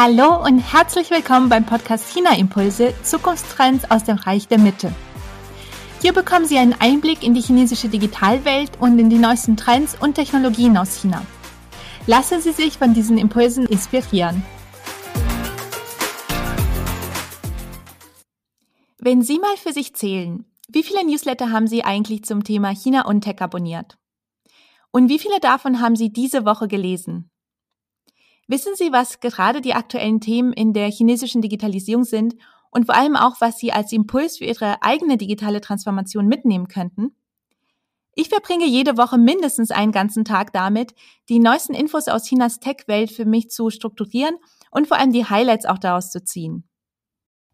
Hallo und herzlich willkommen beim Podcast China Impulse Zukunftstrends aus dem Reich der Mitte. Hier bekommen Sie einen Einblick in die chinesische Digitalwelt und in die neuesten Trends und Technologien aus China. Lassen Sie sich von diesen Impulsen inspirieren. Wenn Sie mal für sich zählen, wie viele Newsletter haben Sie eigentlich zum Thema China und Tech abonniert? Und wie viele davon haben Sie diese Woche gelesen? Wissen Sie, was gerade die aktuellen Themen in der chinesischen Digitalisierung sind und vor allem auch, was Sie als Impuls für Ihre eigene digitale Transformation mitnehmen könnten? Ich verbringe jede Woche mindestens einen ganzen Tag damit, die neuesten Infos aus Chinas Tech-Welt für mich zu strukturieren und vor allem die Highlights auch daraus zu ziehen.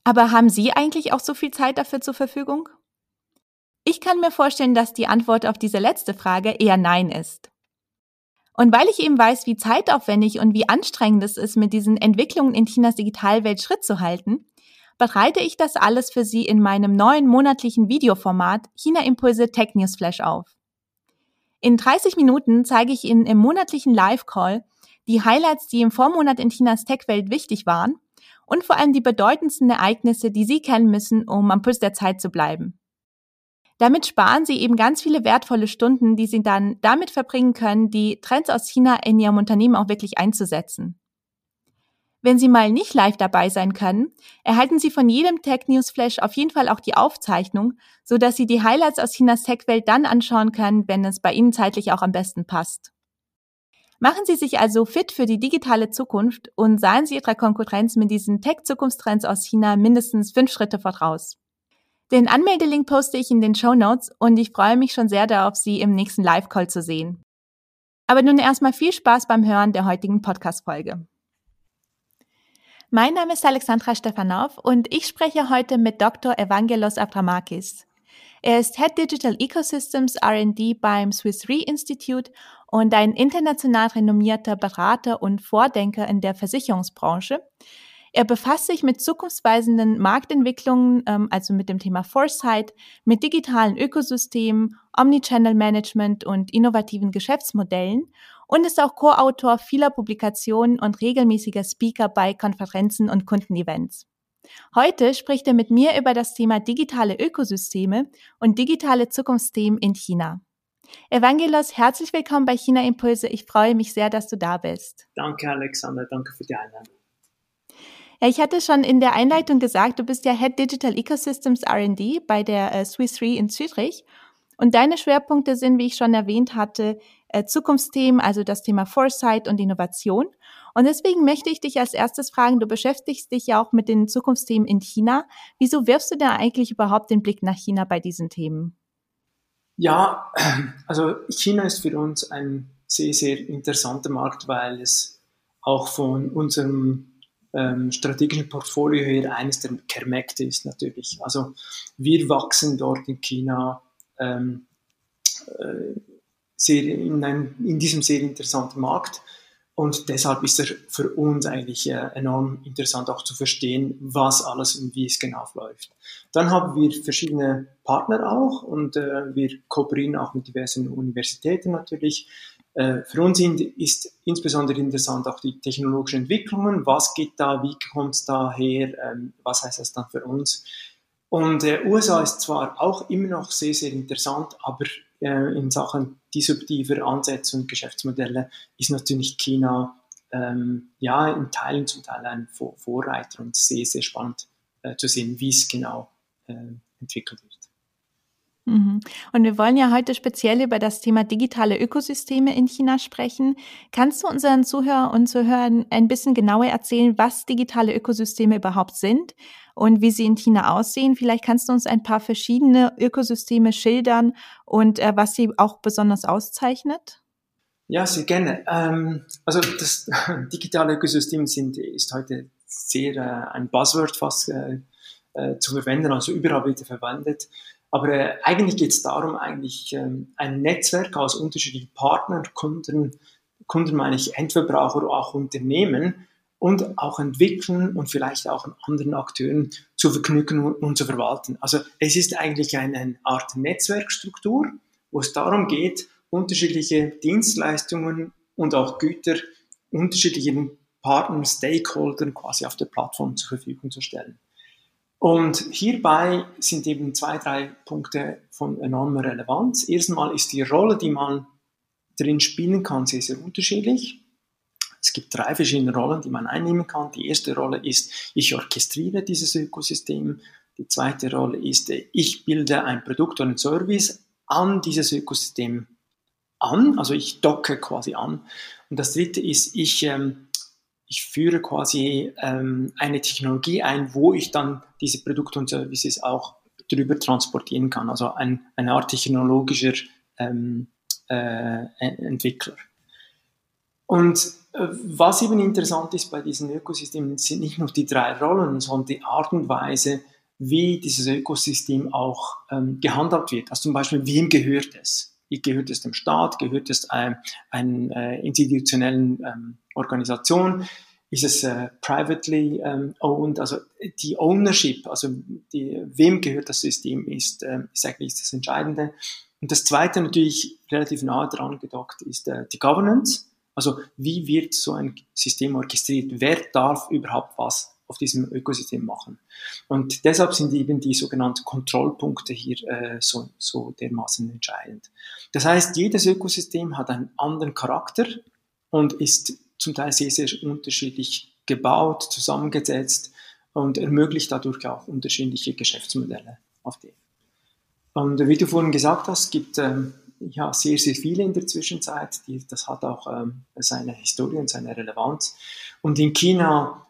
Aber haben Sie eigentlich auch so viel Zeit dafür zur Verfügung? Ich kann mir vorstellen, dass die Antwort auf diese letzte Frage eher Nein ist. Und weil ich eben weiß, wie zeitaufwendig und wie anstrengend es ist, mit diesen Entwicklungen in Chinas Digitalwelt Schritt zu halten, bereite ich das alles für Sie in meinem neuen monatlichen Videoformat China Impulse Tech News Flash auf. In 30 Minuten zeige ich Ihnen im monatlichen Live-Call die Highlights, die im Vormonat in Chinas Tech-Welt wichtig waren und vor allem die bedeutendsten Ereignisse, die Sie kennen müssen, um am Puls der Zeit zu bleiben. Damit sparen Sie eben ganz viele wertvolle Stunden, die Sie dann damit verbringen können, die Trends aus China in Ihrem Unternehmen auch wirklich einzusetzen. Wenn Sie mal nicht live dabei sein können, erhalten Sie von jedem Tech News Flash auf jeden Fall auch die Aufzeichnung, so dass Sie die Highlights aus Chinas Tech-Welt dann anschauen können, wenn es bei Ihnen zeitlich auch am besten passt. Machen Sie sich also fit für die digitale Zukunft und seien Sie Ihrer Konkurrenz mit diesen Tech-Zukunftstrends aus China mindestens fünf Schritte voraus. Den Anmeldelink poste ich in den Show Notes und ich freue mich schon sehr darauf, Sie im nächsten Live-Call zu sehen. Aber nun erstmal viel Spaß beim Hören der heutigen Podcast-Folge. Mein Name ist Alexandra Stefanov und ich spreche heute mit Dr. Evangelos Avramakis. Er ist Head Digital Ecosystems R&D beim Swiss Re Institute und ein international renommierter Berater und Vordenker in der Versicherungsbranche, er befasst sich mit zukunftsweisenden Marktentwicklungen, ähm, also mit dem Thema Foresight, mit digitalen Ökosystemen, Omnichannel Management und innovativen Geschäftsmodellen und ist auch Co-Autor vieler Publikationen und regelmäßiger Speaker bei Konferenzen und Kundenevents. Heute spricht er mit mir über das Thema digitale Ökosysteme und digitale Zukunftsthemen in China. Evangelos, herzlich willkommen bei China Impulse. Ich freue mich sehr, dass du da bist. Danke, Alexander. Danke für die Einladung. Ja, ich hatte schon in der Einleitung gesagt, du bist ja Head Digital Ecosystems R&D bei der äh, Swiss Re in Zürich. Und deine Schwerpunkte sind, wie ich schon erwähnt hatte, äh, Zukunftsthemen, also das Thema Foresight und Innovation. Und deswegen möchte ich dich als erstes fragen, du beschäftigst dich ja auch mit den Zukunftsthemen in China. Wieso wirfst du da eigentlich überhaupt den Blick nach China bei diesen Themen? Ja, also China ist für uns ein sehr, sehr interessanter Markt, weil es auch von unserem ähm, strategischen Portfolio her eines der Kernmärkte ist natürlich. Also wir wachsen dort in China ähm, äh, sehr in, ein, in diesem sehr interessanten Markt. Und deshalb ist er für uns eigentlich äh, enorm interessant auch zu verstehen, was alles und wie es genau läuft. Dann haben wir verschiedene Partner auch und äh, wir kooperieren auch mit diversen Universitäten natürlich. Äh, für uns ist insbesondere interessant auch die technologischen Entwicklungen. Was geht da? Wie kommt es da her? Ähm, was heißt das dann für uns? Und äh, USA ist zwar auch immer noch sehr, sehr interessant, aber äh, in Sachen disruptiver Ansätze und Geschäftsmodelle ist natürlich China ähm, ja in Teilen zum Teil ein Vorreiter und sehr, sehr spannend äh, zu sehen, wie es genau äh, entwickelt wird. Mhm. Und wir wollen ja heute speziell über das Thema digitale Ökosysteme in China sprechen. Kannst du unseren Zuhörern und Zuhörern ein bisschen genauer erzählen, was digitale Ökosysteme überhaupt sind und wie sie in China aussehen? Vielleicht kannst du uns ein paar verschiedene Ökosysteme schildern und äh, was sie auch besonders auszeichnet? Ja, sehr gerne. Ähm, also das digitale Ökosystem sind, ist heute sehr äh, ein Buzzword fast äh, äh zu verwenden, also überall wird verwendet. Aber äh, eigentlich geht es darum, eigentlich ähm, ein Netzwerk aus unterschiedlichen Partnern, Kunden, Kunden meine ich Endverbraucher, auch Unternehmen und auch entwickeln und vielleicht auch anderen Akteuren zu verknüpfen und, zu verwalten. Also es ist eigentlich eine, eine Art Netzwerkstruktur, wo es darum geht, unterschiedliche Dienstleistungen und auch Güter unterschiedlichen Partnern, Stakeholdern quasi auf der Plattform zur Verfügung zu stellen. Und hierbei sind eben zwei, drei Punkte von enormer Relevanz. Erstmal ist die Rolle, die man drin spielen kann, sehr, sehr unterschiedlich. Es gibt drei verschiedene Rollen, die man einnehmen kann. Die erste Rolle ist, ich orchestriere dieses Ökosystem. Die zweite Rolle ist, ich bilde ein Produkt oder ein Service an dieses Ökosystem an, also ich docke quasi an. Und das dritte ist, ich, ähm, ich führe quasi ähm, eine Technologie ein, wo ich dann diese Produkte und Services auch drüber transportieren kann, also ein, eine Art technologischer ähm, äh, Entwickler. Und äh, was eben interessant ist bei diesen Ökosystemen, sind nicht nur die drei Rollen, sondern die Art und Weise, wie dieses Ökosystem auch ähm, gehandhabt wird. Also zum Beispiel, wem gehört es? Gehört es dem Staat? Gehört es einer ein, äh, institutionellen ähm, Organisation? Ist es äh, privately ähm, owned? Also die Ownership, also die, wem gehört das System, ist, äh, ist eigentlich das Entscheidende. Und das Zweite natürlich relativ nahe dran gedockt ist äh, die Governance. Also wie wird so ein System orchestriert? Wer darf überhaupt was auf diesem Ökosystem machen? Und deshalb sind eben die sogenannten Kontrollpunkte hier äh, so, so dermaßen entscheidend. Das heißt, jedes Ökosystem hat einen anderen Charakter und ist zum Teil sehr, sehr unterschiedlich gebaut, zusammengesetzt und ermöglicht dadurch auch unterschiedliche Geschäftsmodelle auf dem. Und wie du vorhin gesagt hast, gibt ähm, ja, sehr, sehr viele in der Zwischenzeit. Die, das hat auch ähm, seine Historie und seine Relevanz. Und in China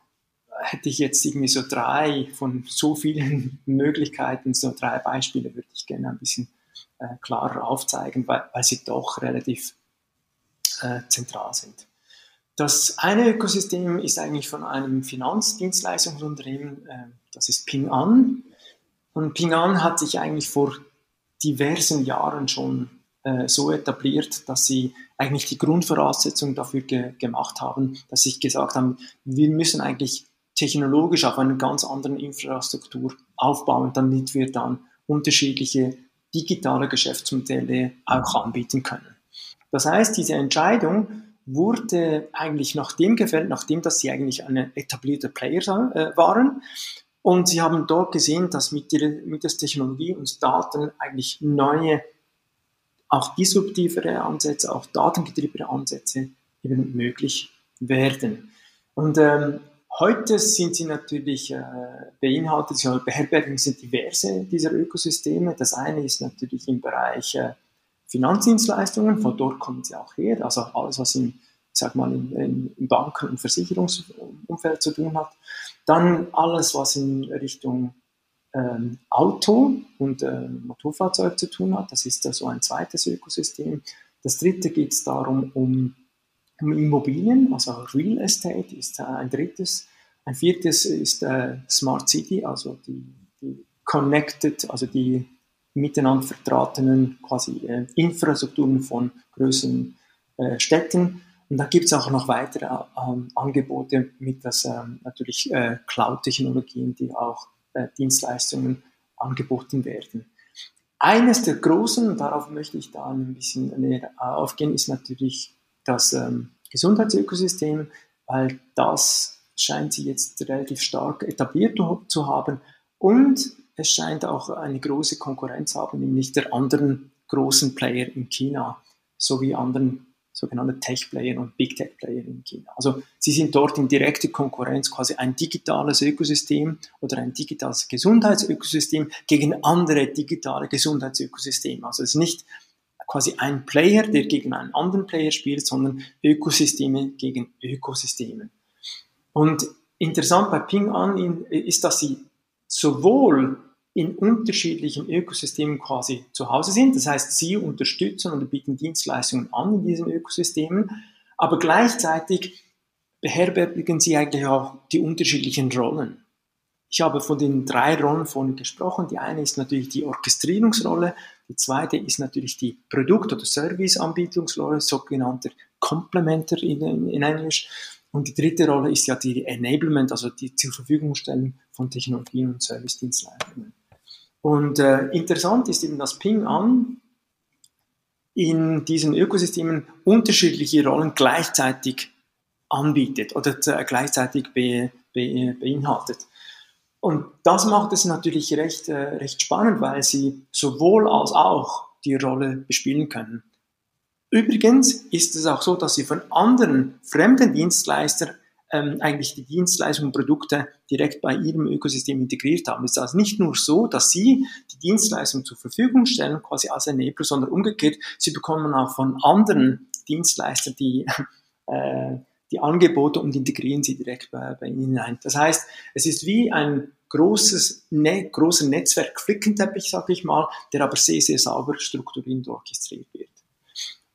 hätte ich jetzt irgendwie so drei von so vielen Möglichkeiten, so drei Beispiele würde ich gerne ein bisschen äh, klarer aufzeigen, weil, weil sie doch relativ äh, zentral sind. Das eine Ökosystem ist eigentlich von einem Finanzdienstleistungsunternehmen, äh, das ist Ping An. Und Ping An hat sich eigentlich vor diversen Jahren schon äh, so etabliert, dass sie eigentlich die Grundvoraussetzung dafür ge gemacht haben, dass sie gesagt haben, wir müssen eigentlich technologisch auf einer ganz anderen Infrastruktur aufbauen, damit wir dann unterschiedliche digitale Geschäftsmodelle auch anbieten können. Das heißt, diese Entscheidung wurde eigentlich nach dem gefällt, nachdem dass sie eigentlich eine etablierte Player äh, waren. Und sie haben dort gesehen, dass mit der, mit der Technologie und Daten eigentlich neue auch disruptivere Ansätze, auch datengetriebene Ansätze eben möglich werden. Und ähm, heute sind sie natürlich äh, beinhaltet, sie beherbergen sind diverse dieser Ökosysteme. Das eine ist natürlich im Bereich äh, Finanzdienstleistungen, von dort kommen sie auch her, also alles, was im, sag mal, im, im Banken- und Versicherungsumfeld zu tun hat. Dann alles, was in Richtung ähm, Auto und äh, Motorfahrzeug zu tun hat. Das ist äh, so ein zweites Ökosystem. Das dritte geht es darum, um, um, Immobilien, also Real Estate ist äh, ein drittes. Ein viertes ist äh, Smart City, also die, die Connected, also die miteinander vertratenen quasi äh, Infrastrukturen von größeren äh, Städten. Und da gibt es auch noch weitere ähm, Angebote mit das ähm, natürlich äh, Cloud-Technologien, die auch äh, Dienstleistungen angeboten werden. Eines der großen, und darauf möchte ich da ein bisschen näher aufgehen, ist natürlich das ähm, Gesundheitsökosystem, weil das scheint sich jetzt relativ stark etabliert zu haben und es scheint auch eine große Konkurrenz haben, nämlich der anderen großen Player in China sowie anderen sogenannte Tech-Player und Big-Tech-Player in China. Also sie sind dort in direkter Konkurrenz, quasi ein digitales Ökosystem oder ein digitales Gesundheitsökosystem gegen andere digitale Gesundheitsökosysteme. Also es ist nicht quasi ein Player, der gegen einen anderen Player spielt, sondern Ökosysteme gegen Ökosysteme. Und interessant bei Ping An ist, dass sie sowohl in unterschiedlichen Ökosystemen quasi zu Hause sind. Das heißt, sie unterstützen und bieten Dienstleistungen an in diesen Ökosystemen, aber gleichzeitig beherbergen sie eigentlich auch die unterschiedlichen Rollen. Ich habe von den drei Rollen vorhin gesprochen. Die eine ist natürlich die Orchestrierungsrolle, die zweite ist natürlich die Produkt- oder Serviceanbietungsrolle, sogenannter Complementer in, in Englisch. Und die dritte Rolle ist ja die Enablement, also die zur Verfügung stellen von Technologien und Service-Dienstleistungen. Und äh, interessant ist eben, dass Ping An in diesen Ökosystemen unterschiedliche Rollen gleichzeitig anbietet oder gleichzeitig be, be, beinhaltet. Und das macht es natürlich recht, äh, recht spannend, weil sie sowohl als auch die Rolle bespielen können. Übrigens ist es auch so, dass sie von anderen fremden Dienstleistern ähm, eigentlich die Dienstleistungen und Produkte direkt bei ihrem Ökosystem integriert haben. Es ist also nicht nur so, dass sie die Dienstleistung zur Verfügung stellen, quasi als Enabler, sondern umgekehrt, sie bekommen auch von anderen Dienstleistern die, äh, die Angebote und integrieren sie direkt bei, bei ihnen ein. Das heißt, es ist wie ein großes, ne, großer Netzwerk-Flickenteppich, sage ich mal, der aber sehr, sehr sauber strukturiert und orchestriert wird.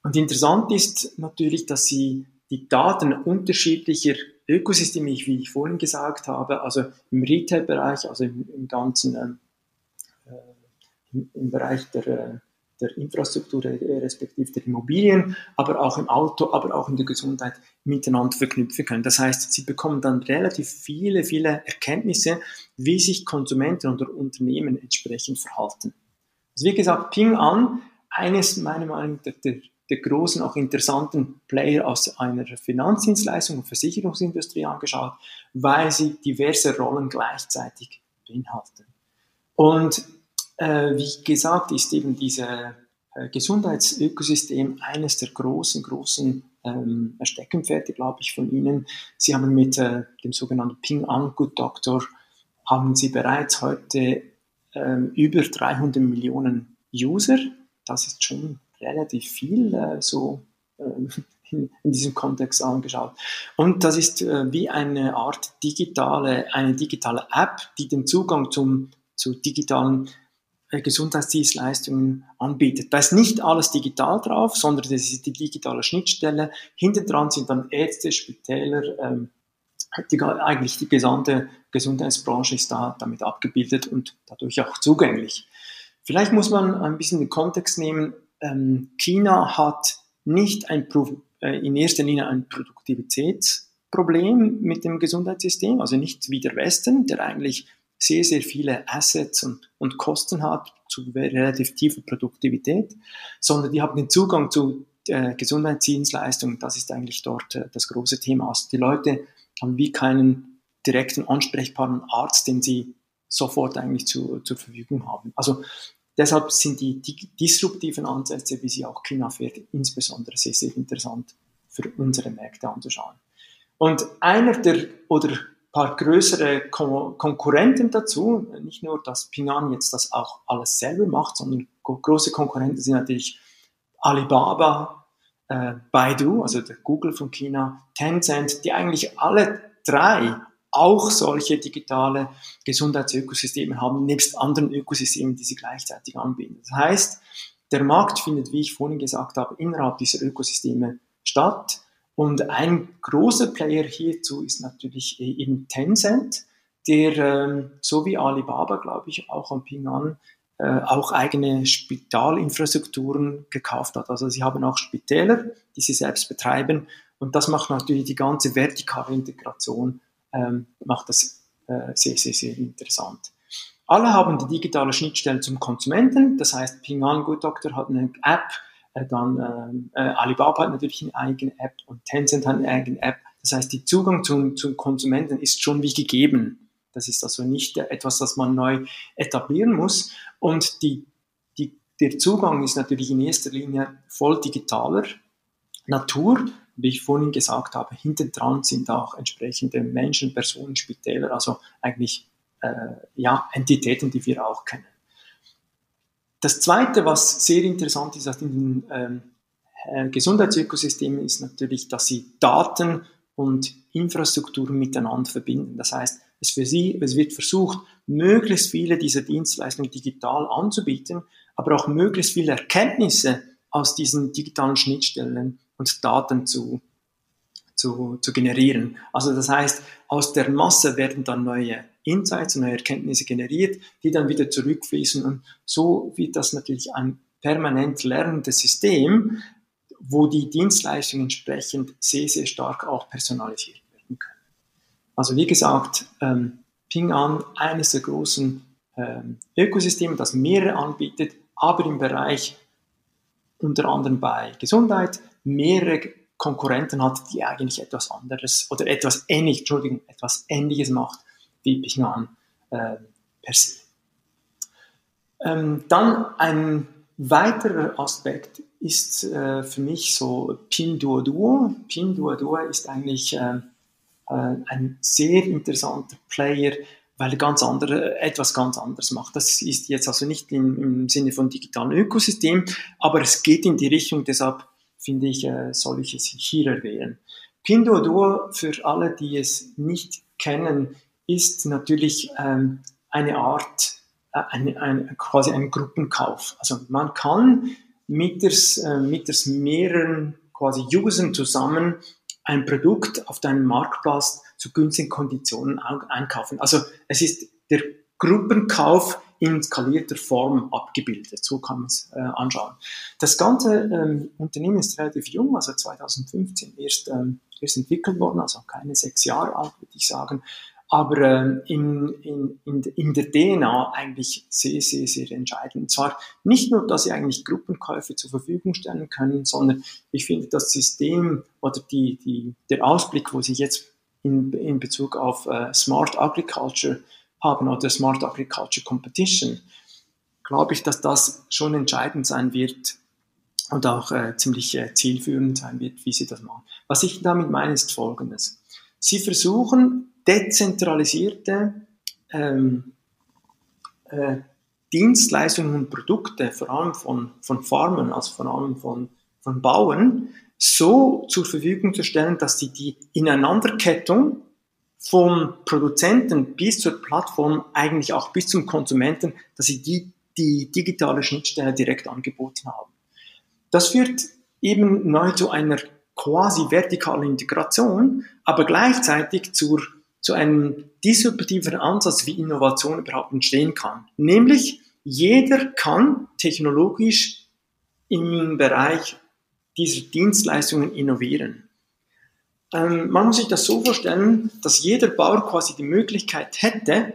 Und interessant ist natürlich, dass sie die Daten unterschiedlicher Ökosysteme, wie ich vorhin gesagt habe, also im Retail-Bereich, also im, im ganzen ähm, äh, im, im, Bereich der, äh, der Infrastruktur, äh, respektive der Immobilien, aber auch im Auto, aber auch in der Gesundheit miteinander verknüpfen können. Das heißt, sie bekommen dann relativ viele, viele Erkenntnisse, wie sich Konsumenten oder Unternehmen entsprechend verhalten. Also wie gesagt, Ping an, eines meiner Meinung nach der, der großen, auch interessanten Player aus einer Finanzdienstleistung und Versicherungsindustrie angeschaut, weil sie diverse Rollen gleichzeitig beinhalten. Und äh, wie gesagt, ist eben dieses äh, Gesundheitsökosystem eines der großen, großen ähm, Steckenpferde, glaube ich, von Ihnen. Sie haben mit äh, dem sogenannten Ping An Good Doctor haben Sie bereits heute ähm, über 300 Millionen User. Das ist schon relativ viel äh, so äh, in, in, diesem Kontext angeschaut. Und das ist äh, wie eine Art digitale, eine digitale App, die den Zugang zum, zu digitalen äh, Gesundheitsdienstleistungen anbietet. Da ist nicht alles digital drauf, sondern das ist die digitale Schnittstelle. Hinten dran sind dann Ärzte, Spitäler, ähm, die, eigentlich die gesamte Gesundheitsbranche ist da damit abgebildet und dadurch auch zugänglich. Vielleicht muss man ein bisschen den Kontext nehmen. Ähm, China hat nicht ein, äh, in erster Linie ein Produktivitätsproblem mit dem Gesundheitssystem, also nicht wie der Westen, der eigentlich sehr, sehr viele Assets und, und Kosten hat zu relativ tiefer Produktivität, sondern die haben den Zugang zu äh, Gesundheitsdienstleistungen. Das ist eigentlich dort äh, das große Thema. Also die Leute haben wie keinen direkten ansprechbaren Arzt, den sie sofort eigentlich zu, zur Verfügung haben. Also deshalb sind die, die disruptiven Ansätze, wie sie auch China fährt, insbesondere sehr, sehr interessant für unsere Märkte anzuschauen. Und einer der, oder paar größere Kon Konkurrenten dazu. Nicht nur, dass Ping An jetzt das auch alles selber macht, sondern große Konkurrenten sind natürlich Alibaba, äh, Baidu, also der Google von China, Tencent, die eigentlich alle drei auch solche digitale Gesundheitsökosysteme haben, nebst anderen Ökosystemen, die sie gleichzeitig anbieten. Das heißt, der Markt findet, wie ich vorhin gesagt habe, innerhalb dieser Ökosysteme statt. Und ein großer Player hierzu ist natürlich äh, eben Tencent, der ähm, so wie Alibaba, glaube ich, auch am Ping An äh, auch eigene Spitalinfrastrukturen gekauft hat. Also sie haben auch Spitäler, die sie selbst betreiben. Und das macht natürlich die ganze vertikale Integration, ähm, macht das äh, sehr, sehr, sehr interessant. Alle haben die digitale Schnittstelle zum Konsumenten. Das heißt, Ping An Good Doctor hat eine App, äh, dann ähm, äh, Alibaba hat natürlich eine eigene App und Tencent hat eine eigene App. Das heißt, die Zugang zum, zum Konsumenten ist schon wie gegeben. Das ist also nicht etwas, das man neu etablieren muss. Und die, die, der Zugang ist natürlich in erster Linie voll digitaler Natur. Wie ich vorhin gesagt habe, hinten dran sind auch entsprechende Menschen, Personen, Spitäler, also eigentlich äh, ja, Entitäten, die wir auch kennen. Das Zweite, was sehr interessant ist in den ähm, äh, Gesundheitsökosystemen, ist natürlich, dass sie Daten und Infrastrukturen miteinander verbinden. Das heißt, es, für sie, es wird versucht, möglichst viele dieser Dienstleistungen digital anzubieten, aber auch möglichst viele Erkenntnisse aus diesen digitalen Schnittstellen und Daten zu, zu, zu generieren. Also das heißt, aus der Masse werden dann neue Insights und neue Erkenntnisse generiert, die dann wieder zurückfließen. Und so wird das natürlich ein permanent lernendes System, wo die Dienstleistungen entsprechend sehr, sehr stark auch personalisiert werden können. Also wie gesagt, ähm, Ping An, eines der großen ähm, Ökosysteme, das mehrere anbietet, aber im Bereich unter anderem bei Gesundheit mehrere Konkurrenten hat, die eigentlich etwas anderes oder etwas ähnlich, Entschuldigung, etwas Ähnliches macht wie Ping An äh, per se. Ähm, dann ein weiterer Aspekt ist äh, für mich so Pinduoduo. Pinduoduo ist eigentlich äh, äh, ein sehr interessanter Player, weil er ganz andere, etwas ganz anderes macht. Das ist jetzt also nicht im, im Sinne von digitalen Ökosystem, aber es geht in die Richtung, deshalb finde ich, äh, soll ich es hier erwähnen. Pinduoduo, für alle, die es nicht kennen, ist natürlich ähm, eine Art, äh, eine, eine, quasi ein Gruppenkauf. Also man kann mittels, äh, mittels mehreren quasi Usern zusammen ein Produkt auf deinem Marktplatz zu günstigen Konditionen einkaufen. Also es ist der Gruppenkauf in skalierter Form abgebildet. So kann man es äh, anschauen. Das ganze ähm, Unternehmen ist relativ jung, also 2015 erst, ähm, erst entwickelt worden, also keine sechs Jahre alt, würde ich sagen aber äh, in, in, in, in der DNA eigentlich sehr, sehr, sehr entscheidend. Und zwar nicht nur, dass sie eigentlich Gruppenkäufe zur Verfügung stellen können, sondern ich finde das System oder die, die, der Ausblick, wo sie jetzt in, in Bezug auf äh, Smart Agriculture haben oder Smart Agriculture Competition, glaube ich, dass das schon entscheidend sein wird und auch äh, ziemlich äh, zielführend sein wird, wie sie das machen. Was ich damit meine, ist Folgendes. Sie versuchen dezentralisierte ähm, äh, Dienstleistungen und Produkte, vor allem von, von Farmen, also vor allem von, von Bauern, so zur Verfügung zu stellen, dass sie die Ineinanderkettung vom Produzenten bis zur Plattform, eigentlich auch bis zum Konsumenten, dass sie die, die digitale Schnittstelle direkt angeboten haben. Das führt eben neu zu einer quasi vertikalen Integration, aber gleichzeitig zur zu einem disruptiven Ansatz, wie Innovation überhaupt entstehen kann. Nämlich, jeder kann technologisch im Bereich dieser Dienstleistungen innovieren. Ähm, man muss sich das so vorstellen, dass jeder Bauer quasi die Möglichkeit hätte,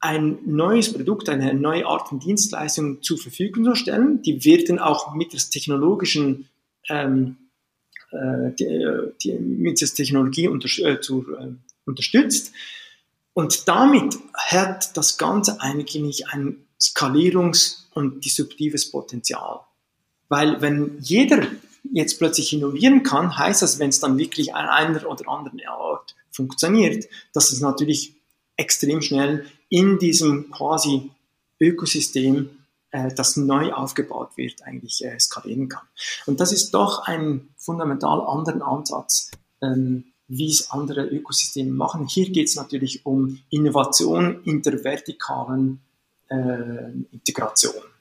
ein neues Produkt, eine neue Art von Dienstleistung zur Verfügung zu stellen. Die werden auch mittels technologischen ähm, äh, die, äh, die, mittels Technologie unter, äh, zur, äh, unterstützt. Und damit hat das Ganze eigentlich ein Skalierungs- und disruptives Potenzial. Weil wenn jeder jetzt plötzlich innovieren kann, heißt das, wenn es dann wirklich an einer oder anderen Art funktioniert, dass es natürlich extrem schnell in diesem quasi Ökosystem, äh, das neu aufgebaut wird, eigentlich äh, skalieren kann. Und das ist doch ein fundamental anderen Ansatz, ähm, wie es andere Ökosysteme machen. Hier geht es natürlich um Innovation in der vertikalen äh, Integration.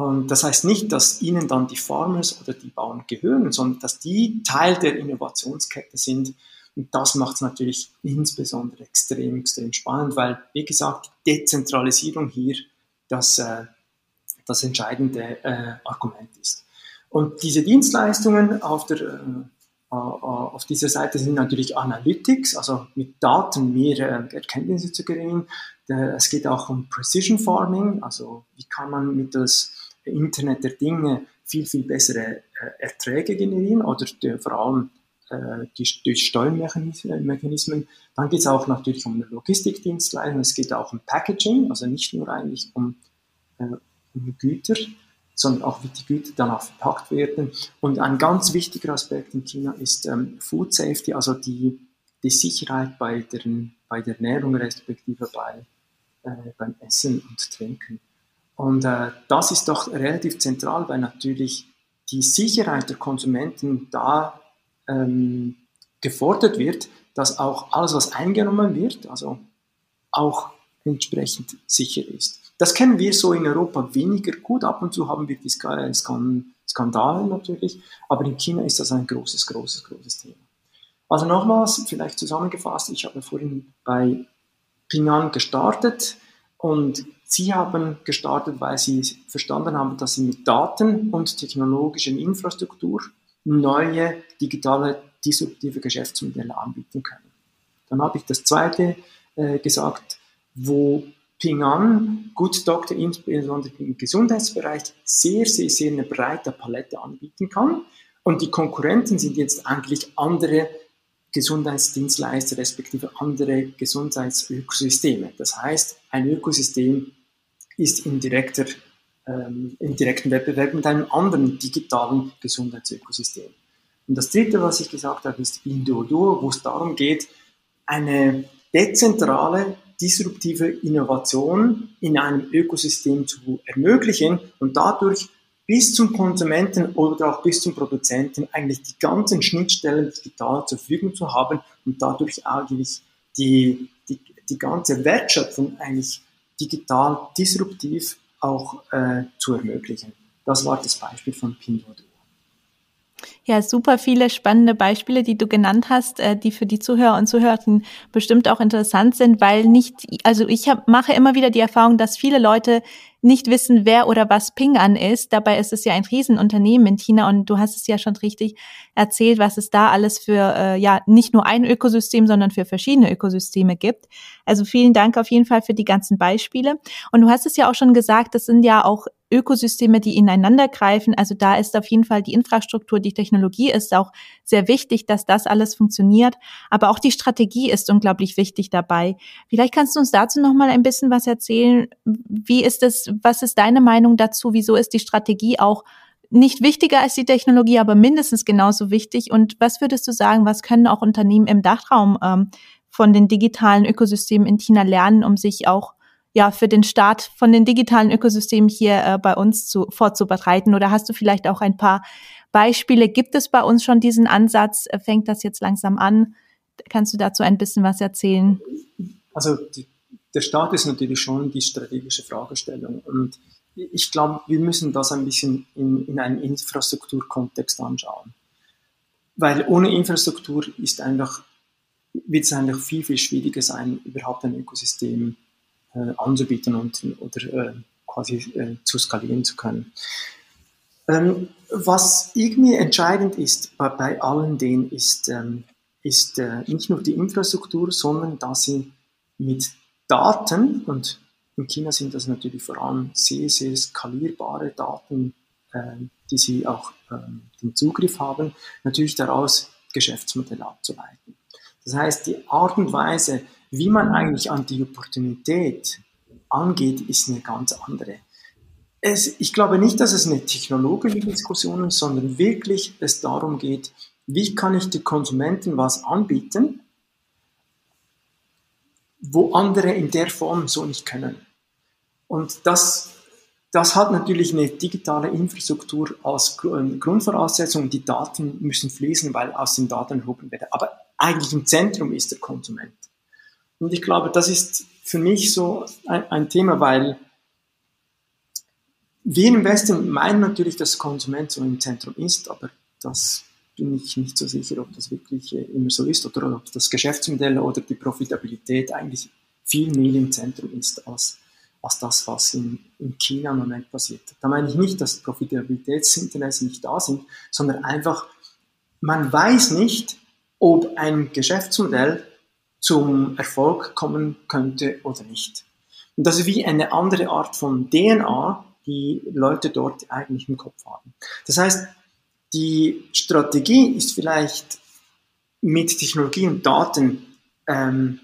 Und das heißt nicht, dass ihnen dann die Farmers oder die Bauern gehören, sondern dass die Teil der Innovationskette sind. Und das macht es natürlich insbesondere extrem, extrem spannend, weil, wie gesagt, Dezentralisierung hier das, äh, das entscheidende äh, Argument ist. Und diese Dienstleistungen auf der äh, auf dieser Seite sind natürlich Analytics, also mit Daten mehr Erkenntnisse zu gewinnen. Es geht auch um Precision Farming, also wie kann man mit das Internet der Dinge viel, viel bessere äh, Erträge generieren oder vor allem durch Steuermechanismen. Dann geht es auch natürlich um Logistikdienstleistungen, es geht auch um Packaging, also nicht nur eigentlich um, um Güter, sondern auch wie die Güter danach verpackt werden. Und ein ganz wichtiger Aspekt in China ist ähm, Food Safety, also die, die Sicherheit bei der, bei der Ernährung respektive bei, äh, beim Essen und Trinken. Und äh, das ist doch relativ zentral, weil natürlich die Sicherheit der Konsumenten da ähm, gefordert wird, dass auch alles, was eingenommen wird, also auch entsprechend sicher ist. Das kennen wir so in Europa weniger gut. Ab und zu haben wir die Skandale natürlich, aber in China ist das ein großes, großes, großes Thema. Also nochmals, vielleicht zusammengefasst, ich habe vorhin bei Ping gestartet und Sie haben gestartet, weil Sie verstanden haben, dass Sie mit Daten und technologischen Infrastruktur neue digitale disruptive Geschäftsmodelle anbieten können. Dann habe ich das zweite äh, gesagt, wo Ping An, Good Doctor insbesondere im Gesundheitsbereich sehr, sehr, sehr eine breite Palette anbieten kann. Und die Konkurrenten sind jetzt eigentlich andere Gesundheitsdienstleister respektive andere Gesundheitsökosysteme. Das heißt, ein Ökosystem ist in, direkter, ähm, im direkten Wettbewerb mit einem anderen digitalen Gesundheitsökosystem. Und das Dritte, was ich gesagt habe, ist Pinduoduo, wo es darum geht, eine dezentrale, disruptive Innovation in einem Ökosystem zu ermöglichen und dadurch bis zum Konsumenten oder auch bis zum Produzenten eigentlich die ganzen Schnittstellen digital zur Verfügung zu haben und dadurch eigentlich die, die, die ganze Wertschöpfung eigentlich digital disruptiv auch äh, zu ermöglichen. Das war das Beispiel von Pinduoduo. Ja, super viele spannende Beispiele, die du genannt hast, äh, die für die Zuhörer und Zuhörerinnen bestimmt auch interessant sind, weil nicht, also ich hab, mache immer wieder die Erfahrung, dass viele Leute nicht wissen, wer oder was Ping an ist. Dabei ist es ja ein Riesenunternehmen in China und du hast es ja schon richtig erzählt, was es da alles für, äh, ja, nicht nur ein Ökosystem, sondern für verschiedene Ökosysteme gibt. Also vielen Dank auf jeden Fall für die ganzen Beispiele. Und du hast es ja auch schon gesagt, das sind ja auch Ökosysteme, die ineinander greifen. Also da ist auf jeden Fall die Infrastruktur, die Technologie ist auch sehr wichtig, dass das alles funktioniert. Aber auch die Strategie ist unglaublich wichtig dabei. Vielleicht kannst du uns dazu noch mal ein bisschen was erzählen. Wie ist es, was ist deine Meinung dazu? Wieso ist die Strategie auch nicht wichtiger als die Technologie, aber mindestens genauso wichtig? Und was würdest du sagen, was können auch Unternehmen im Dachraum ähm, von den digitalen Ökosystemen in China lernen, um sich auch ja für den Start von den digitalen Ökosystemen hier äh, bei uns zu, vorzubereiten? Oder hast du vielleicht auch ein paar Beispiele? Gibt es bei uns schon diesen Ansatz? Äh, fängt das jetzt langsam an? Kannst du dazu ein bisschen was erzählen? Also die, der Start ist natürlich schon die strategische Fragestellung und ich glaube, wir müssen das ein bisschen in, in einen Infrastrukturkontext anschauen. Weil ohne Infrastruktur ist einfach, wird es eigentlich viel, viel schwieriger sein, überhaupt ein Ökosystem äh, anzubieten und, oder äh, quasi äh, zu skalieren zu können. Ähm, was irgendwie entscheidend ist bei, bei allen denen, ist, ähm, ist äh, nicht nur die Infrastruktur, sondern dass sie mit Daten, und in China sind das natürlich vor allem sehr, sehr skalierbare Daten, äh, die sie auch äh, den Zugriff haben, natürlich daraus Geschäftsmodelle abzuleiten. Das heißt, die Art und Weise, wie man eigentlich an die Opportunität angeht, ist eine ganz andere. Es, ich glaube nicht, dass es eine technologische Diskussion ist, sondern wirklich es darum geht, wie kann ich den Konsumenten was anbieten, wo andere in der Form so nicht können. Und das, das hat natürlich eine digitale Infrastruktur als Grundvoraussetzung. Die Daten müssen fließen, weil aus den Daten erhoben werden. Aber eigentlich im Zentrum ist der Konsument. Und ich glaube, das ist für mich so ein, ein Thema, weil wir im Westen meinen natürlich, dass Konsument so im Zentrum ist, aber das bin ich nicht so sicher, ob das wirklich äh, immer so ist oder ob das Geschäftsmodell oder die Profitabilität eigentlich viel mehr im Zentrum ist als, als das, was in, in China im Moment passiert. Da meine ich nicht, dass Profitabilitätsinteressen nicht da sind, sondern einfach, man weiß nicht, ob ein Geschäftsmodell zum Erfolg kommen könnte oder nicht. Und das ist wie eine andere Art von DNA, die Leute dort eigentlich im Kopf haben. Das heißt, die Strategie ist vielleicht mit Technologie und Daten ähm,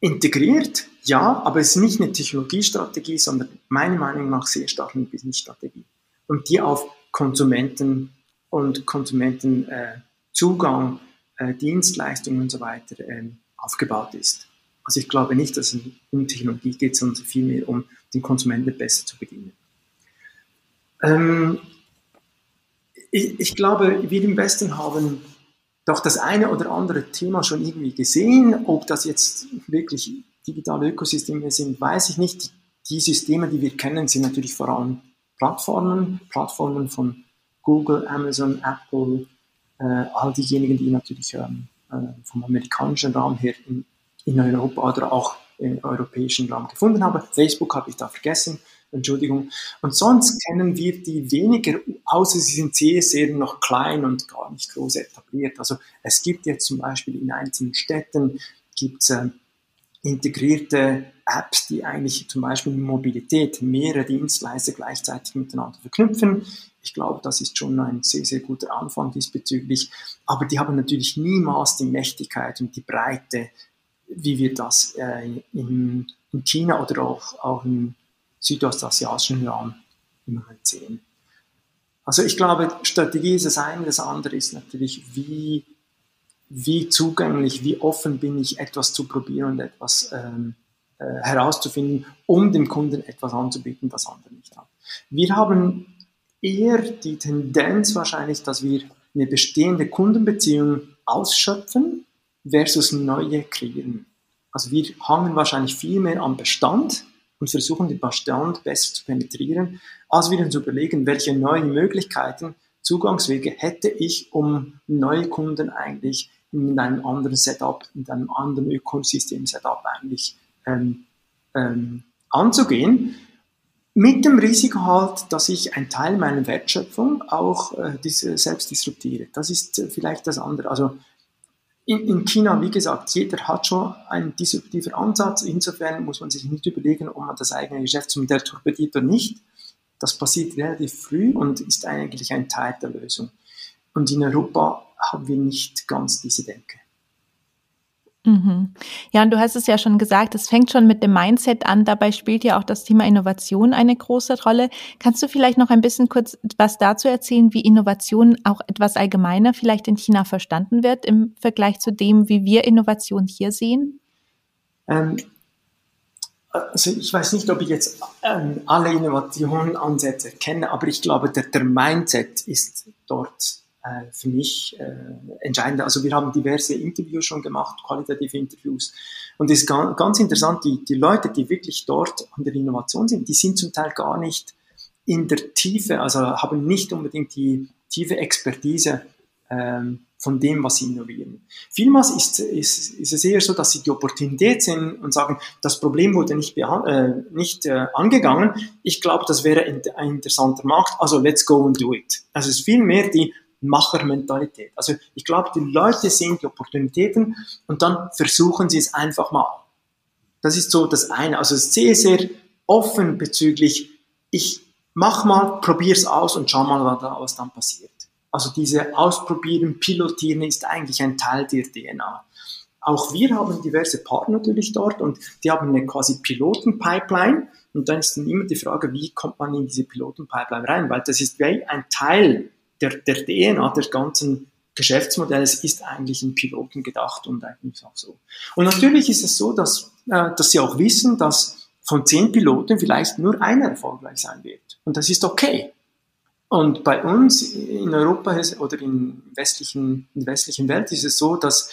integriert, ja, aber es ist nicht eine Technologiestrategie, sondern meiner Meinung nach sehr stark eine Businessstrategie. Und die auf Konsumenten und Konsumentenzugang, äh, äh, Dienstleistungen und so weiter ähm, aufgebaut ist. Also ich glaube nicht, dass es um Technologie geht, sondern vielmehr um den Konsumenten besser zu bedienen. Ähm, ich, ich, glaube, wir im Westen haben doch das eine oder andere Thema schon irgendwie gesehen. Ob das jetzt wirklich digitale Ökosysteme sind, weiß ich nicht. Die Systeme, die wir kennen, sind natürlich vor allem Plattformen, Plattformen von Google, Amazon, Apple, äh, all diejenigen, die natürlich ähm, äh, vom amerikanischen Raum her in, in Europa oder auch im europäischen Raum gefunden habe. Facebook habe ich da vergessen, Entschuldigung. Und sonst kennen wir die weniger, außer sie sind sehr, sehr noch klein und gar nicht groß etabliert. Also es gibt jetzt zum Beispiel in einzelnen Städten gibt es äh, integrierte Apps, die eigentlich zum Beispiel in Mobilität mehrere Dienstleister gleichzeitig miteinander verknüpfen. Ich glaube, das ist schon ein sehr, sehr guter Anfang diesbezüglich. Aber die haben natürlich niemals die Mächtigkeit und die Breite, wie wir das äh, in, in, China oder auch, auch im südostasiatischen Raum im Moment sehen. Also ich glaube, Strategie ist das eine, das andere ist natürlich, wie, wie zugänglich, wie offen bin ich, etwas zu probieren und etwas ähm, äh, herauszufinden, um dem Kunden etwas anzubieten, das andere nicht hat. Wir haben eher die Tendenz wahrscheinlich, dass wir eine bestehende Kundenbeziehung ausschöpfen versus neue kreieren. Also wir hangen wahrscheinlich viel mehr am Bestand und versuchen den Bestand besser zu penetrieren, als wir uns überlegen, welche neuen Möglichkeiten, Zugangswege hätte ich, um neue Kunden eigentlich in einem anderen Setup, in einem anderen Ökosystem-Setup eigentlich ähm, ähm, anzugehen. Mit dem Risiko halt, dass ich einen Teil meiner Wertschöpfung auch äh, selbst disruptiere. Das ist äh, vielleicht das andere. Also in, in, China, wie gesagt, jeder hat schon einen disruptiven Ansatz. Insofern muss man sich nicht überlegen, ob man das eigene Geschäftsmodell torpediert oder nicht. Das passiert relativ früh und ist eigentlich ein Teil der Lösung. Und in Europa haben wir nicht ganz diese Denke. Mhm. Ja, und du hast es ja schon gesagt, es fängt schon mit dem Mindset an. Dabei spielt ja auch das Thema Innovation eine große Rolle. Kannst du vielleicht noch ein bisschen kurz was dazu erzählen, wie Innovation auch etwas allgemeiner vielleicht in China verstanden wird im Vergleich zu dem, wie wir Innovation hier sehen? Ähm, also ich weiß nicht, ob ich jetzt ähm, alle Innovationsansätze kenne, aber ich glaube, der, der Mindset ist dort für mich äh, entscheidend. Also wir haben diverse Interviews schon gemacht, qualitative Interviews. Und es ist ganz, interessant, die, die Leute, die wirklich dort an der Innovation sind, die sind zum Teil gar nicht in der Tiefe, also haben nicht unbedingt die tiefe Expertise ähm, von dem, was sie innovieren. Vielmals ist, ist, ist es eher so, dass sie die Opportunität sehen und sagen, das Problem wurde nicht, äh, nicht äh, angegangen. Ich glaube, das wäre ein interessanter Markt, also let's go and do it. Also es ist vielmehr die Machermentalität. Also ich glaube, die Leute sehen die Opportunitäten und dann versuchen sie es einfach mal. Das ist so das eine. Also sehr, sehr offen bezüglich, ich mach mal, probier's aus und schau mal, was dann passiert. Also diese Ausprobieren, Pilotieren ist eigentlich ein Teil der DNA. Auch wir haben diverse Partner natürlich dort und die haben eine quasi Pilotenpipeline und dann ist dann immer die Frage, wie kommt man in diese Pilotenpipeline rein, weil das ist ein Teil der, der DNA des ganzen Geschäftsmodells ist eigentlich in Piloten gedacht und eigentlich auch so. Und natürlich ist es so, dass, äh, dass sie auch wissen, dass von zehn Piloten vielleicht nur einer erfolgreich sein wird. Und das ist okay. Und bei uns in Europa oder in, westlichen, in westlichen Welt ist es so, dass,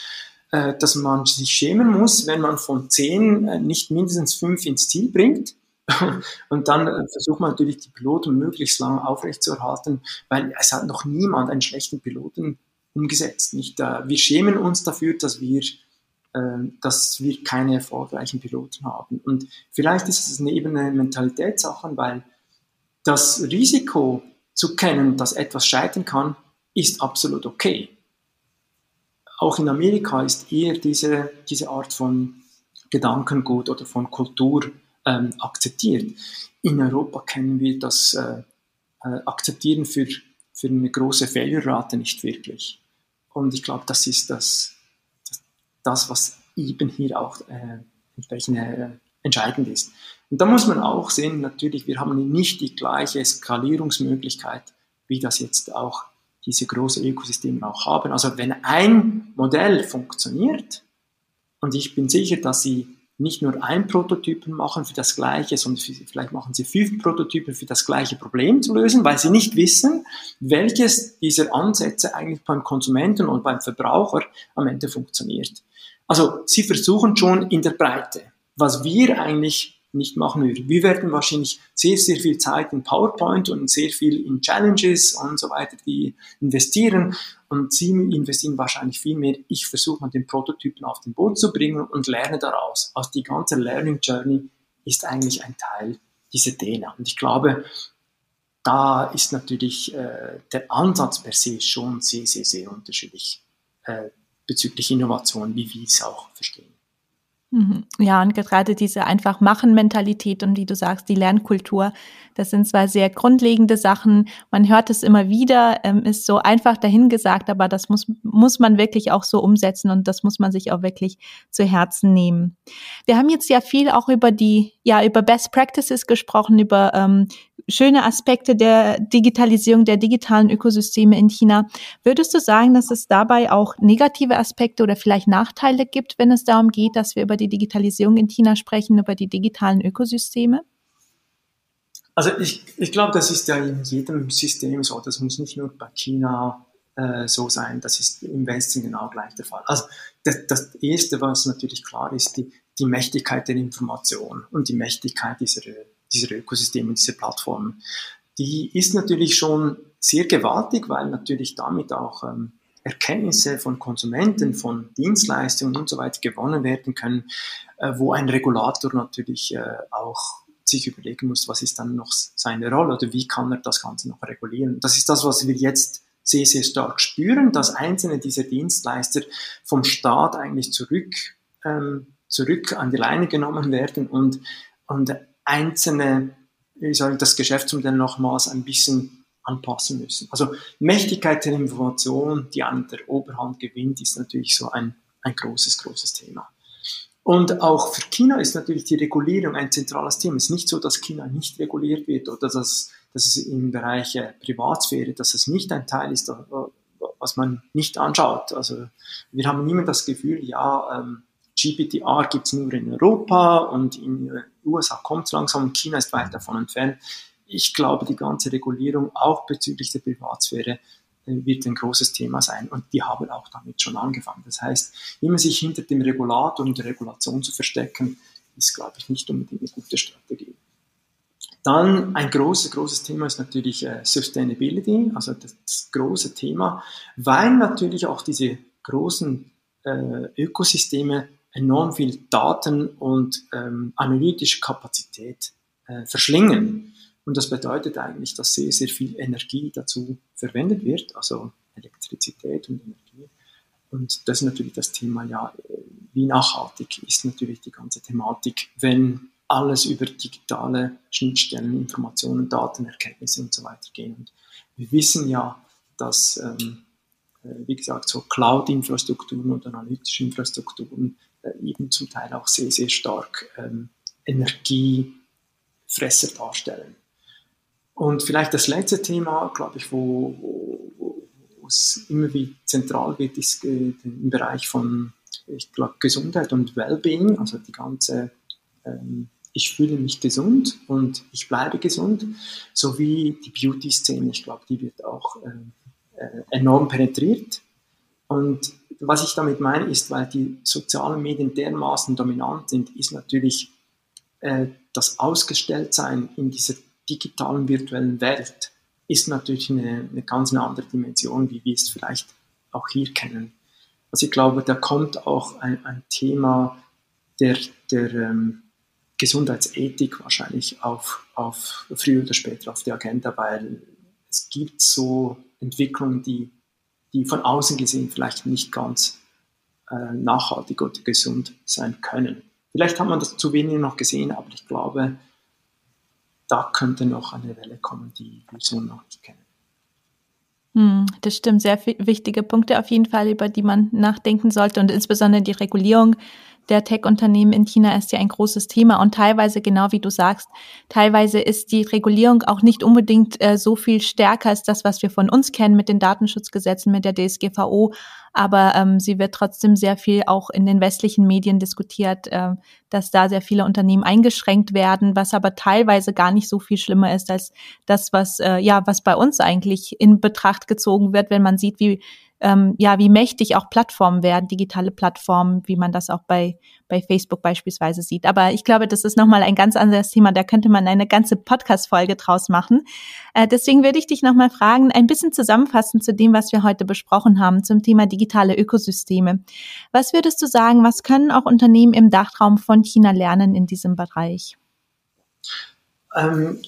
äh, dass man sich schämen muss, wenn man von zehn äh, nicht mindestens fünf ins Ziel bringt Und dann äh, versucht man natürlich die Piloten möglichst lang aufrechtzuerhalten, weil es hat noch niemand einen schlechten Piloten umgesetzt. Nicht? Äh, wir schämen uns dafür, dass wir, äh, dass wir keine erfolgreichen Piloten haben. Und vielleicht ist es eben eine Mentalitätssache, weil das Risiko zu kennen, dass etwas scheitern kann, ist absolut okay. Auch in Amerika ist eher diese, diese Art von Gedankengut oder von Kultur ähm, akzeptiert. In Europa kennen wir das äh, äh, Akzeptieren für, für eine große Failure-Rate nicht wirklich. Und ich glaube, das ist das, das, das, was eben hier auch äh, entsprechend äh, entscheidend ist. Und da muss man auch sehen, natürlich, wir haben nicht die gleiche Skalierungsmöglichkeit, wie das jetzt auch diese großen Ökosysteme auch haben. Also wenn ein Modell funktioniert, und ich bin sicher, dass sie nicht nur ein Prototypen machen für das gleiche, sondern vielleicht machen sie fünf Prototypen für das gleiche Problem zu lösen, weil sie nicht wissen, welches dieser Ansätze eigentlich beim Konsumenten und beim Verbraucher am Ende funktioniert. Also sie versuchen schon in der Breite. Was wir eigentlich nicht machen würden. Wir werden wahrscheinlich sehr, sehr viel Zeit in PowerPoint und sehr viel in Challenges und so weiter die investieren und sie investieren wahrscheinlich viel mehr. Ich versuche mal den Prototypen auf den Boden zu bringen und lerne daraus. Also die ganze Learning Journey ist eigentlich ein Teil dieser DNA. Und ich glaube, da ist natürlich äh, der Ansatz per se schon sehr, sehr, sehr unterschiedlich äh, bezüglich Innovation, wie wir es auch verstehen. Mhm. Ja, und gerade diese einfach Machen-Mentalität und wie du sagst, die Lernkultur, das sind zwar sehr grundlegende Sachen, man hört es immer wieder, ähm, ist so einfach dahingesagt, aber das muss, muss man wirklich auch so umsetzen und das muss man sich auch wirklich zu Herzen nehmen. Wir haben jetzt ja viel auch über die, ja, über Best Practices gesprochen, über ähm, schöne Aspekte der Digitalisierung der digitalen Ökosysteme in China. Würdest du sagen, dass es dabei auch negative Aspekte oder vielleicht Nachteile gibt, wenn es darum geht, dass wir über die Digitalisierung in China sprechen, über die digitalen Ökosysteme? Also ich, ich glaube, das ist ja in jedem System so. Das muss nicht nur bei China äh, so sein. Das ist im Westen genau gleich der Fall. Also das, das Erste, was natürlich klar ist, die, die Mächtigkeit der Information und die Mächtigkeit dieser dieser Ökosysteme, diese Plattformen, die ist natürlich schon sehr gewaltig, weil natürlich damit auch ähm, Erkenntnisse von Konsumenten, von Dienstleistungen und so weiter gewonnen werden können, äh, wo ein Regulator natürlich äh, auch sich überlegen muss, was ist dann noch seine Rolle oder wie kann er das Ganze noch regulieren. Das ist das, was wir jetzt sehr, sehr stark spüren, dass einzelne dieser Dienstleister vom Staat eigentlich zurück, ähm, zurück an die Leine genommen werden und, und einzelne, wie soll ich das Geschäftsmodell nochmals ein bisschen anpassen müssen. Also Mächtigkeit der Information, die an der Oberhand gewinnt, ist natürlich so ein, ein großes, großes Thema. Und auch für China ist natürlich die Regulierung ein zentrales Thema. Es ist nicht so, dass China nicht reguliert wird oder dass, dass es im Bereich Privatsphäre, dass es nicht ein Teil ist, was man nicht anschaut. Also wir haben niemand das Gefühl, ja, ähm, GPTR gibt es nur in Europa und in USA kommt es langsam und China ist weit davon entfernt. Ich glaube, die ganze Regulierung auch bezüglich der Privatsphäre äh, wird ein großes Thema sein und die haben auch damit schon angefangen. Das heißt, immer sich hinter dem Regulator und der Regulation zu verstecken, ist, glaube ich, nicht unbedingt eine gute Strategie. Dann ein großes, großes Thema ist natürlich äh, Sustainability, also das, große Thema, weil natürlich auch diese großen äh, Ökosysteme enorm viel Daten und ähm, analytische Kapazität äh, verschlingen. Und das bedeutet eigentlich, dass sehr, sehr viel Energie dazu verwendet wird, also Elektrizität und Energie. Und das ist natürlich das Thema, ja, wie nachhaltig ist natürlich die ganze Thematik, wenn alles über digitale Schnittstellen, Informationen, Daten, Erkenntnisse und so weiter gehen. Und wir wissen ja, dass, ähm, äh, wie gesagt, so Cloud-Infrastrukturen und analytische Infrastrukturen eben zum Teil auch sehr, sehr stark ähm, Energiefresser darstellen. Und vielleicht das letzte Thema, glaube ich, wo, wo, wo es immer wieder zentral wird, ist äh, im Bereich von, ich glaube, Gesundheit und Wellbeing, also die ganze, ähm, ich fühle mich gesund und ich bleibe gesund, sowie die Beauty-Szene, ich glaube, die wird auch äh, äh, enorm penetriert. Und was ich damit meine, ist, weil die sozialen Medien dermaßen dominant sind, ist natürlich äh, das Ausgestelltsein in dieser digitalen virtuellen Welt ist natürlich eine, eine ganz eine andere Dimension, wie wir es vielleicht auch hier kennen. Also ich glaube, da kommt auch ein, ein Thema der, der ähm, Gesundheitsethik wahrscheinlich auf, auf früher oder später auf die Agenda, weil es gibt so Entwicklungen, die die von außen gesehen vielleicht nicht ganz äh, nachhaltig oder gesund sein können. Vielleicht hat man das zu wenig noch gesehen, aber ich glaube, da könnte noch eine Welle kommen, die wir so noch nicht kennen. Hm, das stimmt, sehr wichtige Punkte auf jeden Fall, über die man nachdenken sollte und insbesondere die Regulierung der Tech-Unternehmen in China ist ja ein großes Thema. Und teilweise, genau wie du sagst, teilweise ist die Regulierung auch nicht unbedingt äh, so viel stärker als das, was wir von uns kennen mit den Datenschutzgesetzen, mit der DSGVO, aber ähm, sie wird trotzdem sehr viel auch in den westlichen Medien diskutiert, äh, dass da sehr viele Unternehmen eingeschränkt werden, was aber teilweise gar nicht so viel schlimmer ist als das, was äh, ja was bei uns eigentlich in Betracht gezogen wird, wenn man sieht, wie ähm, ja, wie mächtig auch Plattformen werden, digitale Plattformen, wie man das auch bei, bei Facebook beispielsweise sieht. Aber ich glaube, das ist nochmal ein ganz anderes Thema. Da könnte man eine ganze Podcast-Folge draus machen. Äh, deswegen würde ich dich nochmal fragen, ein bisschen zusammenfassen zu dem, was wir heute besprochen haben, zum Thema digitale Ökosysteme. Was würdest du sagen, was können auch Unternehmen im Dachraum von China lernen in diesem Bereich? Ähm,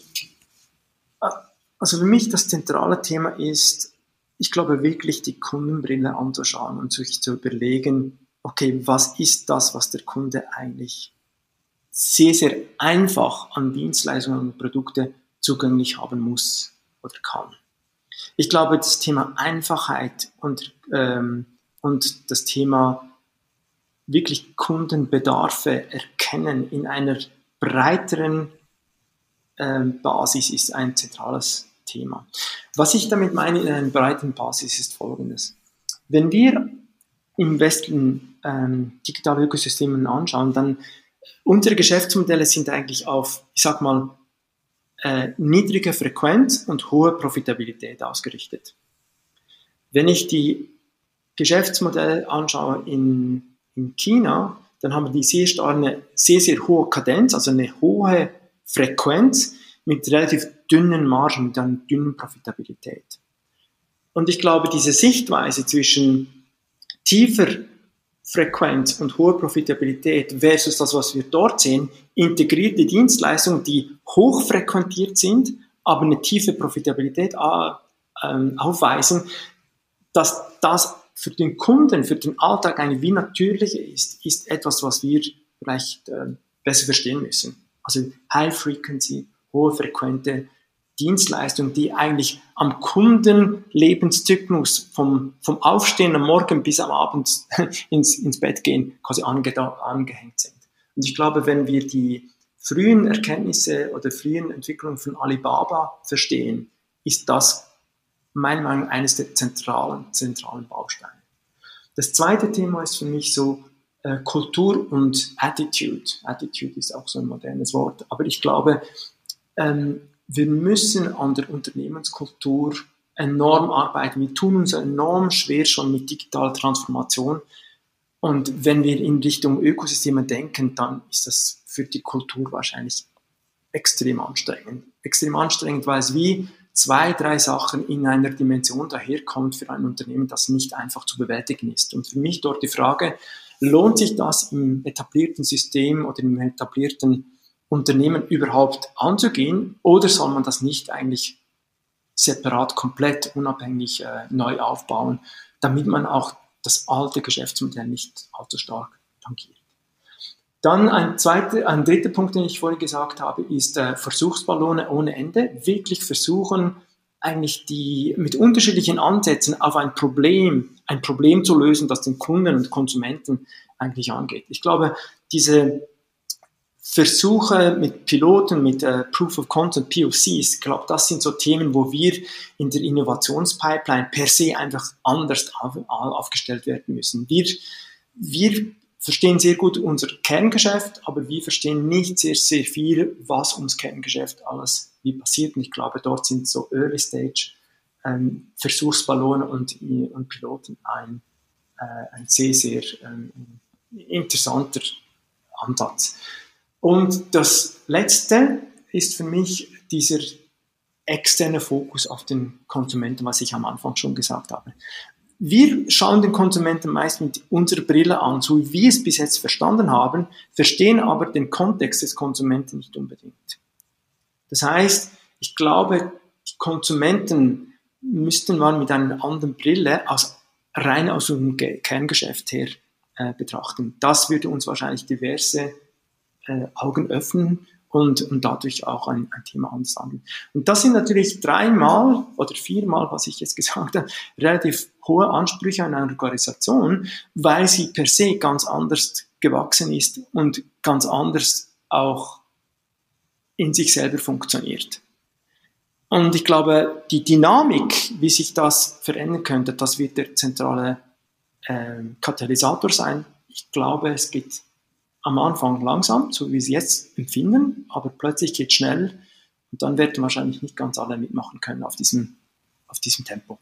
also für mich das zentrale Thema ist, ich glaube wirklich, die Kundenbrille anzuschauen und sich zu überlegen, okay, was ist das, was der Kunde eigentlich sehr, sehr einfach an Dienstleistungen und Produkte zugänglich haben muss oder kann. Ich glaube, das Thema Einfachheit und, ähm, und das Thema wirklich Kundenbedarfe erkennen in einer breiteren ähm, Basis ist ein zentrales Thema. Was ich damit meine in einer breiten Basis ist folgendes. Wenn wir im Westen ähm, digitale Ökosysteme anschauen, dann unsere Geschäftsmodelle sind eigentlich auf, ich sag mal, äh, niedrige Frequenz und hohe Profitabilität ausgerichtet. Wenn ich die Geschäftsmodelle anschaue in, in China, dann haben die sehr, eine sehr, sehr hohe Kadenz, also eine hohe Frequenz mit relativ dünnen Margen, mit einer dünnen Profitabilität. Und ich glaube, diese Sichtweise zwischen tiefer Frequenz und hohe Profitabilität versus das, was wir dort sehen, integrierte Dienstleistungen, die hoch frequentiert sind, aber eine tiefe Profitabilität äh, ähm, aufweisen, dass das für den Kunden, für den Alltag eigentlich wie natürlicher ist, ist etwas, was wir vielleicht äh, besser verstehen müssen. Also High Frequency, hohe frequente Dienstleistung, die eigentlich am Kundenlebenszyklus vom, vom Aufstehen am Morgen bis am Abend ins, ins Bett gehen quasi ange, angehängt sind. Und ich glaube, wenn wir die frühen Erkenntnisse oder frühen Entwicklungen von Alibaba verstehen, ist das meiner Meinung nach eines der zentralen, zentralen Bausteine. Das zweite Thema ist für mich so äh, Kultur und Attitude. Attitude ist auch so ein modernes Wort, aber ich glaube, ähm, wir müssen an der Unternehmenskultur enorm arbeiten. Wir tun uns enorm schwer schon mit digitaler Transformation. Und wenn wir in Richtung Ökosysteme denken, dann ist das für die Kultur wahrscheinlich extrem anstrengend. Extrem anstrengend, weil es wie zwei, drei Sachen in einer Dimension daherkommt für ein Unternehmen, das nicht einfach zu bewältigen ist. Und für mich dort die Frage, lohnt sich das im etablierten System oder im etablierten Unternehmen überhaupt anzugehen oder soll man das nicht eigentlich separat, komplett unabhängig äh, neu aufbauen, damit man auch das alte Geschäftsmodell nicht allzu stark tangiert. Dann ein zweiter, ein dritter Punkt, den ich vorhin gesagt habe, ist äh, Versuchsballone ohne Ende. Wirklich versuchen, eigentlich die mit unterschiedlichen Ansätzen auf ein Problem, ein Problem zu lösen, das den Kunden und Konsumenten eigentlich angeht. Ich glaube, diese Versuche mit Piloten, mit äh, Proof of Content, POCs, ich glaube, das sind so Themen, wo wir in der Innovationspipeline per se einfach anders auf, aufgestellt werden müssen. Wir, wir verstehen sehr gut unser Kerngeschäft, aber wir verstehen nicht sehr, sehr viel, was uns Kerngeschäft alles wie passiert. Und ich glaube, dort sind so Early Stage ähm, Versuchsballone und, und Piloten ein, äh, ein sehr, sehr ähm, interessanter Ansatz. Und das Letzte ist für mich dieser externe Fokus auf den Konsumenten, was ich am Anfang schon gesagt habe. Wir schauen den Konsumenten meist mit unserer Brille an, so wie wir es bis jetzt verstanden haben, verstehen aber den Kontext des Konsumenten nicht unbedingt. Das heißt, ich glaube, die Konsumenten müssten man mit einer anderen Brille aus, rein aus unserem Kerngeschäft her äh, betrachten. Das würde uns wahrscheinlich diverse äh, Augen öffnen und, und dadurch auch ein, ein Thema anders handeln. Und das sind natürlich dreimal oder viermal, was ich jetzt gesagt habe, relativ hohe Ansprüche an eine Organisation, weil sie per se ganz anders gewachsen ist und ganz anders auch in sich selber funktioniert. Und ich glaube, die Dynamik, wie sich das verändern könnte, das wird der zentrale äh, Katalysator sein. Ich glaube, es geht am Anfang langsam, so wie sie jetzt empfinden, aber plötzlich geht schnell und dann werden wahrscheinlich nicht ganz alle mitmachen können auf diesem, auf diesem Tempo.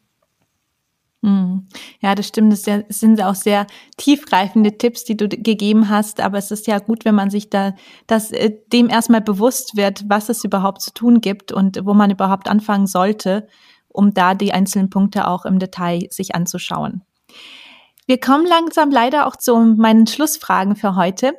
Hm. Ja, das stimmt. Das sind auch sehr tiefgreifende Tipps, die du gegeben hast. Aber es ist ja gut, wenn man sich da, dass äh, dem erstmal bewusst wird, was es überhaupt zu tun gibt und wo man überhaupt anfangen sollte, um da die einzelnen Punkte auch im Detail sich anzuschauen. Wir kommen langsam leider auch zu meinen Schlussfragen für heute.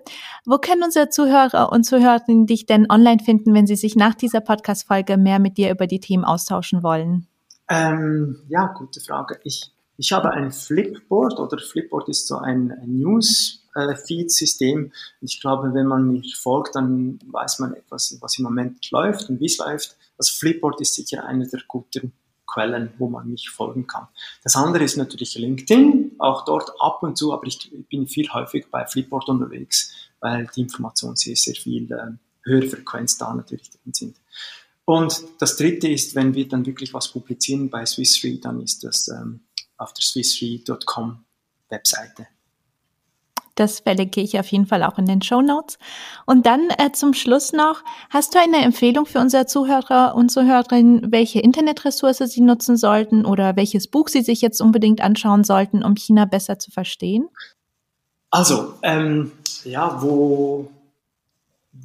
Wo können unsere Zuhörer und Zuhörerinnen dich denn online finden, wenn sie sich nach dieser Podcast-Folge mehr mit dir über die Themen austauschen wollen? Ähm, ja, gute Frage. Ich Ich habe ein Flipboard oder Flipboard ist so ein, ein News-Feed-System. Ich glaube, wenn man mir folgt, dann weiß man etwas, was im Moment läuft und wie es läuft. Das Flipboard ist sicher eine der guten Quellen, wo man mich folgen kann. Das andere ist natürlich LinkedIn, auch dort ab und zu, aber ich bin viel häufig bei Flipboard unterwegs, weil die Informationen sehr, sehr viel äh, höhere Frequenz da natürlich drin sind. Und das dritte ist, wenn wir dann wirklich was publizieren bei Swiss Re, dann ist das ähm, auf der swissre.com Webseite. Das verlinke ich auf jeden Fall auch in den Show Notes. Und dann äh, zum Schluss noch, hast du eine Empfehlung für unsere Zuhörer und Zuhörerinnen, welche Internetressource sie nutzen sollten oder welches Buch sie sich jetzt unbedingt anschauen sollten, um China besser zu verstehen? Also, ähm, ja, wo,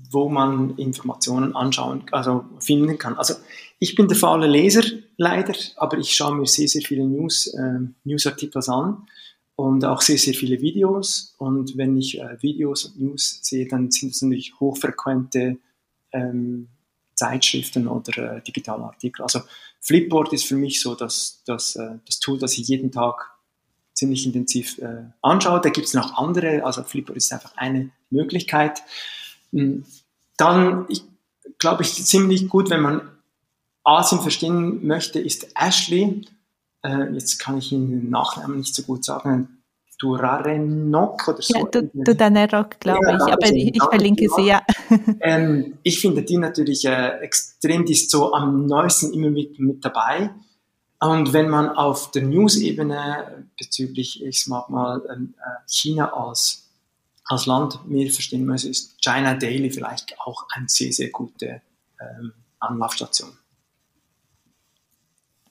wo man Informationen anschauen, also finden kann. Also ich bin der faule Leser leider, aber ich schaue mir sehr, sehr viele News, äh, Newsartikel an und auch sehr, sehr viele Videos. Und wenn ich äh, Videos und News sehe, dann sind es natürlich hochfrequente ähm, Zeitschriften oder äh, digitale Artikel. Also Flipboard ist für mich so das, das, äh, das Tool, das ich jeden Tag ziemlich intensiv äh, anschaue. Da gibt es noch andere, also Flipboard ist einfach eine Möglichkeit. Hm, dann, ich glaube ich, ziemlich gut, wenn man Asien verstehen möchte, ist Ashley äh, jetzt kann ich Ihnen den Nachnamen nicht so gut sagen, Durarenok oder so. Ja, Dudanerok, glaube ja, ich, aber ich, ich verlinke sie, ja. Ähm, ich finde die natürlich äh, extrem, die ist so am neuesten immer mit, mit dabei. Und wenn man auf der News-Ebene bezüglich, ich mag mal, ähm, äh, China als, als Land mehr verstehen muss, ist China Daily vielleicht auch eine sehr, sehr gute ähm, Anlaufstation.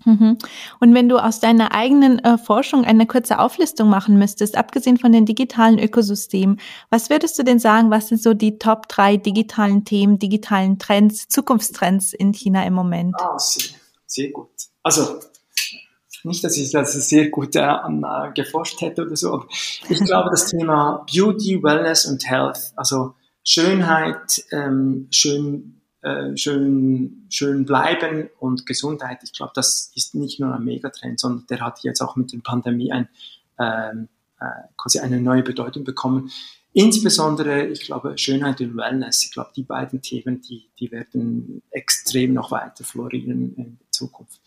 Mhm. Und wenn du aus deiner eigenen äh, Forschung eine kurze Auflistung machen müsstest, abgesehen von den digitalen Ökosystemen, was würdest du denn sagen, was sind so die Top drei digitalen Themen, digitalen Trends, Zukunftstrends in China im Moment? Ah, sehr, sehr gut. Also nicht, dass ich das sehr gut äh, äh, geforscht hätte oder so, aber ich glaube, das Thema Beauty, Wellness und Health, also Schönheit, ähm, schön äh, schön, schön bleiben und Gesundheit, ich glaube, das ist nicht nur ein Megatrend, sondern der hat jetzt auch mit der Pandemie ein, ähm, äh, quasi eine neue Bedeutung bekommen. Insbesondere, ich glaube, Schönheit und Wellness, ich glaube, die beiden Themen, die, die werden extrem noch weiter florieren in Zukunft.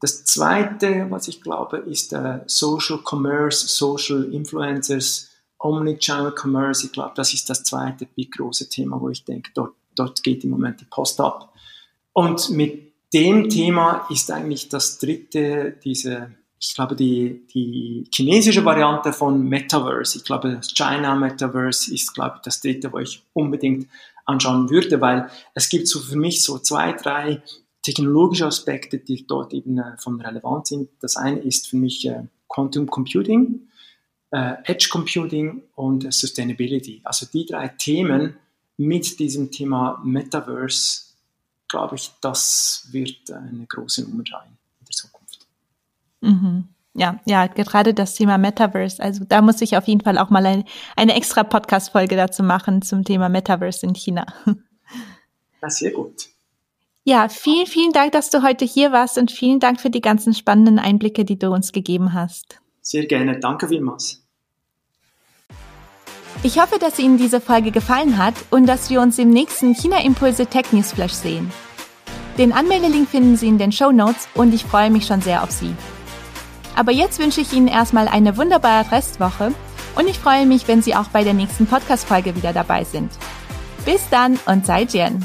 Das zweite, was ich glaube, ist äh, Social Commerce, Social Influencers, Omnichannel Commerce. Ich glaube, das ist das zweite big große Thema, wo ich denke, dort dort geht im Moment die Post ab. Und mit dem Thema ist eigentlich das dritte, diese, ich glaube, die, die chinesische Variante von Metaverse. Ich glaube, das China Metaverse ist, glaube ich, das dritte, wo ich unbedingt anschauen würde, weil es gibt so für mich so zwei, drei technologische Aspekte, die dort eben äh, von relevant sind. Das eine ist für mich äh, Quantum Computing, äh, Edge Computing und Sustainability. Also die drei Themen mit diesem Thema Metaverse, glaube ich, das wird eine große Nummer sein in der Zukunft. Mhm. Ja, ja, gerade das Thema Metaverse. Also da muss ich auf jeden Fall auch mal ein, eine extra Podcast-Folge dazu machen zum Thema Metaverse in China. Ja, sehr gut. Ja, vielen, vielen Dank, dass du heute hier warst und vielen Dank für die ganzen spannenden Einblicke, die du uns gegeben hast. Sehr gerne. Danke vielmals. Ich hoffe, dass Ihnen diese Folge gefallen hat und dass wir uns im nächsten China Impulse Tech News Flash sehen. Den Anmeldelink finden Sie in den Show Notes und ich freue mich schon sehr auf Sie. Aber jetzt wünsche ich Ihnen erstmal eine wunderbare Restwoche und ich freue mich, wenn Sie auch bei der nächsten Podcast-Folge wieder dabei sind. Bis dann und sei Jen.